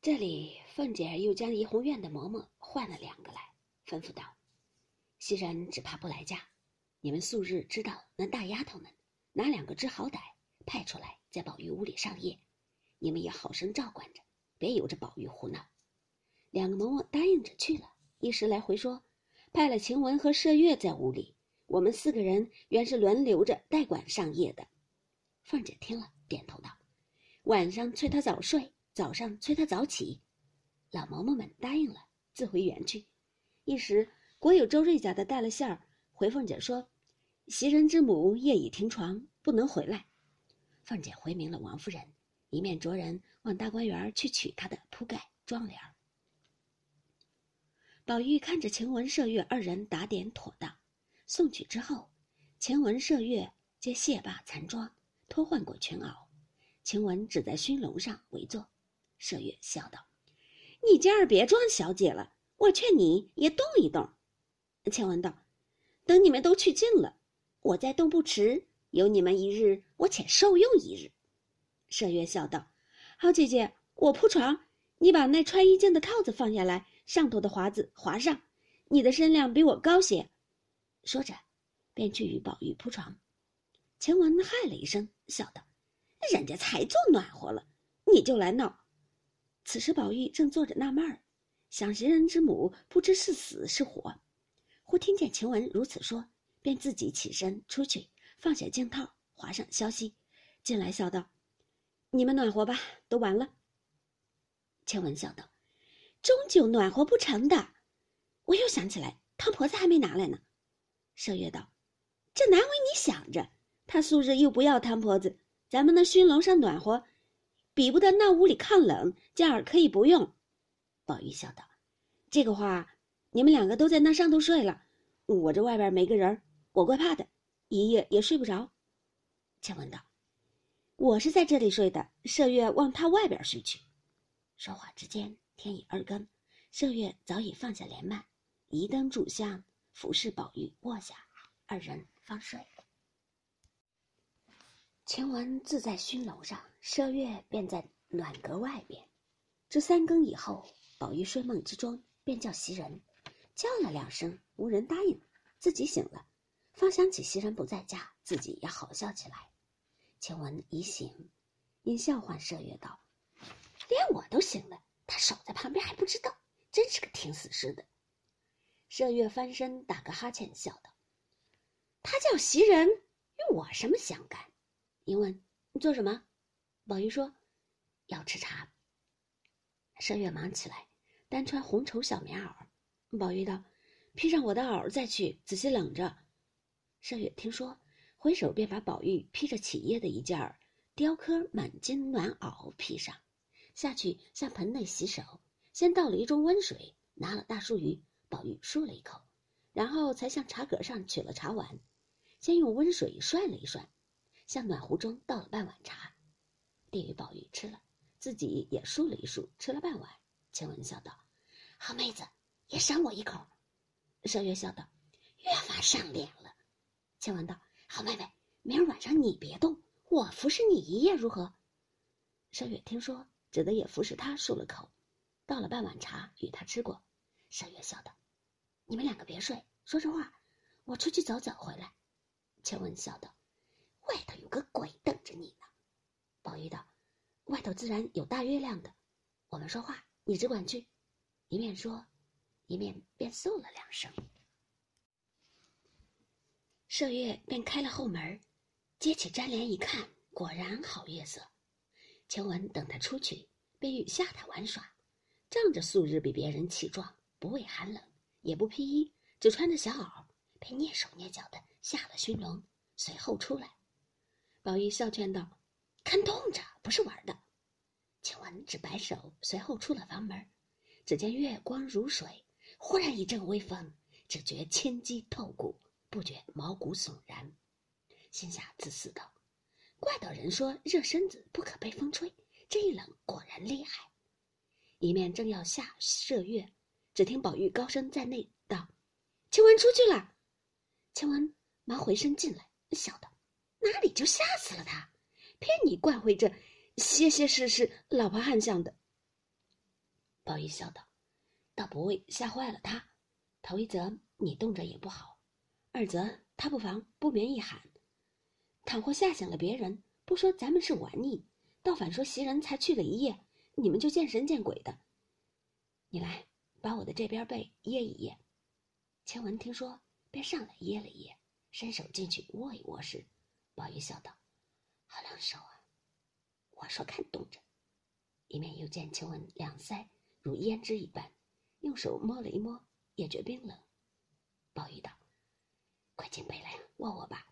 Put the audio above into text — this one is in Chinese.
这里，凤姐又将怡红院的嬷嬷换了两个来，吩咐道：“袭人只怕不来家，你们素日知道那大丫头们哪两个知好歹，派出来在宝玉屋里上夜，你们也好生照管着，别由着宝玉胡闹。”两个嬷嬷答应着去了。一时来回说，派了晴雯和麝月在屋里，我们四个人原是轮流着代管上夜的。凤姐听了，点头道：“晚上催她早睡。”早上催他早起，老嬷嬷们答应了，自回园去。一时果有周瑞家的带了信儿回凤姐说：“袭人之母夜已停床，不能回来。”凤姐回明了王夫人，一面着人往大观园去取她的铺盖妆帘。宝玉看着晴雯、麝月二人打点妥当，送去之后，晴雯、麝月皆卸罢残妆，脱换过裙袄，晴雯只在熏笼上围坐。麝月笑道：“你今儿别装小姐了，我劝你也动一动。”晴雯道：“等你们都去尽了，我再动不迟。有你们一日，我且受用一日。”麝月笑道：“好姐姐，我铺床，你把那穿衣镜的套子放下来，上头的华子划上。你的身量比我高些。”说着，便去与宝玉铺床。晴雯嗨了一声，笑道：“人家才做暖和了，你就来闹。”此时，宝玉正坐着纳闷儿，想袭人之母不知是死是活。忽听见晴雯如此说，便自己起身出去，放下镜套，划上消息，进来笑道：“你们暖和吧，都完了。”晴雯笑道：“终究暖和不成的。”我又想起来，汤婆子还没拿来呢。麝月道：“这难为你想着，他素日又不要汤婆子，咱们那熏笼上暖和。”比不得那屋里抗冷，今儿可以不用。宝玉笑道：“这个话，你们两个都在那上头睡了，我这外边没个人，我怪怕的，一夜也睡不着。”晴雯道：“我是在这里睡的，麝月往他外边睡去。”说话之间，天已二更，麝月早已放下帘幔，移灯烛香，服侍宝玉卧下，二人方睡。晴雯自在熏楼上，麝月便在暖阁外边。至三更以后，宝玉睡梦之中，便叫袭人，叫了两声，无人答应，自己醒了，方想起袭人不在家，自己也好笑起来。晴雯已醒，因笑唤麝月道：“连我都醒了，他守在旁边还不知道，真是个听死尸的。”麝月翻身打个哈欠，笑道：“他叫袭人，与我什么相干？”你问：“你做什么？”宝玉说：“要吃茶。”麝月忙起来，单穿红绸小棉袄。宝玉道：“披上我的袄再去，仔细冷着。”麝月听说，回手便把宝玉披着起夜的一件儿雕刻满金暖袄披上，下去向盆内洗手，先倒了一盅温水，拿了大漱盂。宝玉漱了一口，然后才向茶格上取了茶碗，先用温水涮了一涮。向暖壶中倒了半碗茶，递与宝玉吃了，自己也漱了一漱，吃了半碗。晴雯笑道：“好妹子，也赏我一口。”麝月笑道：“越发上脸了。”晴雯道：“好妹妹，明儿晚上你别动，我服侍你一夜如何？”麝月听说，只得也服侍他漱了口，倒了半碗茶与他吃过。麝月笑道：“你们两个别睡，说着话，我出去走走回来。”晴雯笑道。外头有个鬼等着你呢，宝玉道：“外头自然有大月亮的。我们说话，你只管去。”一面说，一面便嗽了两声。麝月便开了后门，揭起毡帘一看，果然好月色。晴雯等他出去，便欲下他玩耍，仗着素日比别人气壮，不畏寒冷，也不披衣，只穿着小袄，便蹑手蹑脚的下了熏笼，随后出来。宝玉笑劝道：“看动着，不是玩的。”晴雯只摆手，随后出了房门。只见月光如水，忽然一阵微风，只觉千机透骨，不觉毛骨悚然。心下自私道：“怪道人说热身子不可被风吹，这一冷果然厉害。”一面正要下射月，只听宝玉高声在内道：“晴雯出去了。”晴雯忙回身进来，笑道。哪里就吓死了他，骗你惯会这些些事是老婆汉相的。宝玉笑道：“倒不会吓坏了他。头一则你冻着也不好，二则他不妨不免一喊。倘或吓醒了别人，不说咱们是玩腻，倒反说袭人才去了一夜，你们就见神见鬼的。你来把我的这边被掖一掖。”晴雯听说，便上来掖了掖，伸手进去握一握时，宝玉笑道：“好凉手啊！我说看冻着。”一面又见晴雯两腮如胭脂一般，用手摸了一摸，也觉冰冷。宝玉道：“快进杯来握握吧。”